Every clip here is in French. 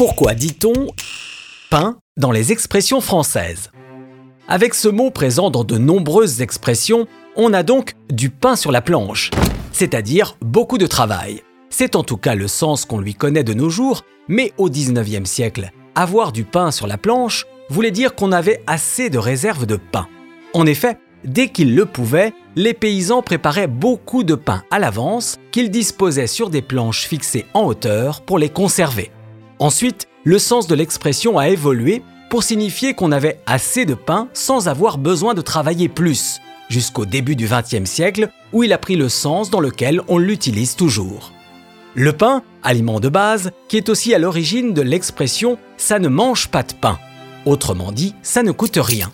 Pourquoi dit-on pain dans les expressions françaises? Avec ce mot présent dans de nombreuses expressions, on a donc du pain sur la planche, c'est-à-dire beaucoup de travail. C'est en tout cas le sens qu'on lui connaît de nos jours, mais au 19e siècle, avoir du pain sur la planche voulait dire qu'on avait assez de réserves de pain. En effet, dès qu'ils le pouvaient, les paysans préparaient beaucoup de pain à l'avance qu'ils disposaient sur des planches fixées en hauteur pour les conserver. Ensuite, le sens de l'expression a évolué pour signifier qu'on avait assez de pain sans avoir besoin de travailler plus, jusqu'au début du XXe siècle où il a pris le sens dans lequel on l'utilise toujours. Le pain, aliment de base, qui est aussi à l'origine de l'expression ça ne mange pas de pain. Autrement dit, ça ne coûte rien.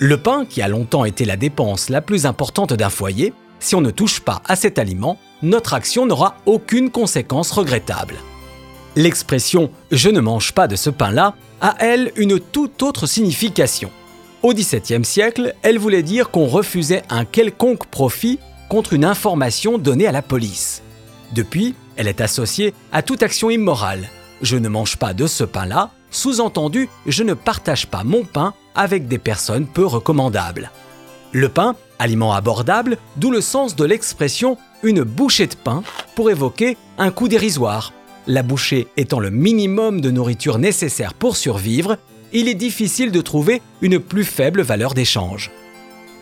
Le pain, qui a longtemps été la dépense la plus importante d'un foyer, si on ne touche pas à cet aliment, notre action n'aura aucune conséquence regrettable. L'expression je ne mange pas de ce pain-là a, elle, une toute autre signification. Au XVIIe siècle, elle voulait dire qu'on refusait un quelconque profit contre une information donnée à la police. Depuis, elle est associée à toute action immorale. Je ne mange pas de ce pain-là, sous-entendu, je ne partage pas mon pain avec des personnes peu recommandables. Le pain, aliment abordable, d'où le sens de l'expression une bouchée de pain pour évoquer un coût dérisoire. La bouchée étant le minimum de nourriture nécessaire pour survivre il est difficile de trouver une plus faible valeur d'échange.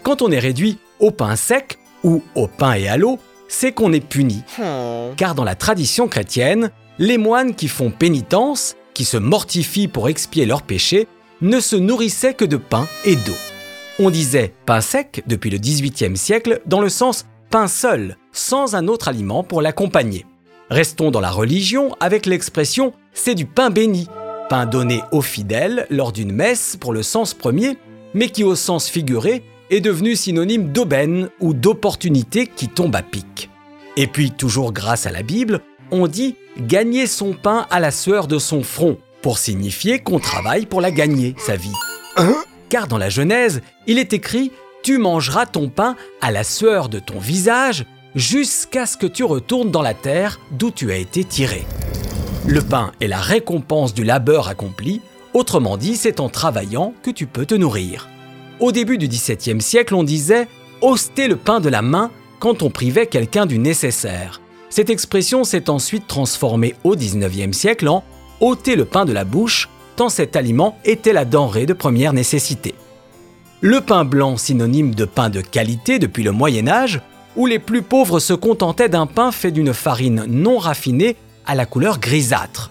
Quand on est réduit au pain sec ou au pain et à l'eau, c'est qu'on est puni. Hmm. Car dans la tradition chrétienne, les moines qui font pénitence, qui se mortifient pour expier leurs péchés, ne se nourrissaient que de pain et d'eau. On disait pain sec depuis le XVIIIe siècle dans le sens pain seul, sans un autre aliment pour l'accompagner. Restons dans la religion avec l'expression c'est du pain béni, pain donné aux fidèles lors d'une messe pour le sens premier, mais qui au sens figuré est devenu synonyme d'aubaine ou d'opportunité qui tombe à pic. Et puis, toujours grâce à la Bible, on dit gagner son pain à la sueur de son front, pour signifier qu'on travaille pour la gagner, sa vie. Car dans la Genèse, il est écrit Tu mangeras ton pain à la sueur de ton visage jusqu'à ce que tu retournes dans la terre d'où tu as été tiré. Le pain est la récompense du labeur accompli, autrement dit, c'est en travaillant que tu peux te nourrir. Au début du XVIIe siècle, on disait ôter le pain de la main quand on privait quelqu'un du nécessaire. Cette expression s'est ensuite transformée au XIXe siècle en ôter le pain de la bouche, tant cet aliment était la denrée de première nécessité. Le pain blanc, synonyme de pain de qualité depuis le Moyen Âge, où les plus pauvres se contentaient d'un pain fait d'une farine non raffinée à la couleur grisâtre.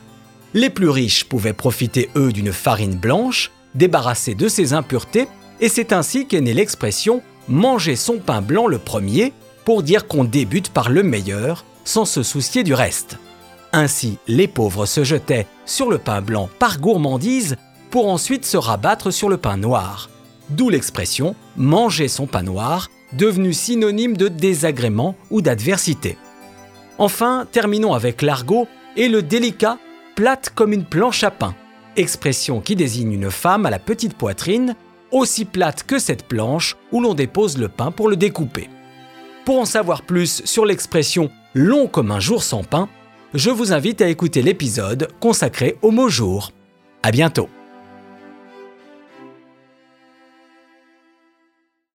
Les plus riches pouvaient profiter, eux, d'une farine blanche, débarrassée de ses impuretés, et c'est ainsi qu'est née l'expression manger son pain blanc le premier, pour dire qu'on débute par le meilleur, sans se soucier du reste. Ainsi, les pauvres se jetaient sur le pain blanc par gourmandise, pour ensuite se rabattre sur le pain noir. D'où l'expression manger son pain noir, devenue synonyme de désagrément ou d'adversité. Enfin, terminons avec l'argot et le délicat plate comme une planche à pain, expression qui désigne une femme à la petite poitrine, aussi plate que cette planche où l'on dépose le pain pour le découper. Pour en savoir plus sur l'expression long comme un jour sans pain, je vous invite à écouter l'épisode consacré au mot jour. À bientôt!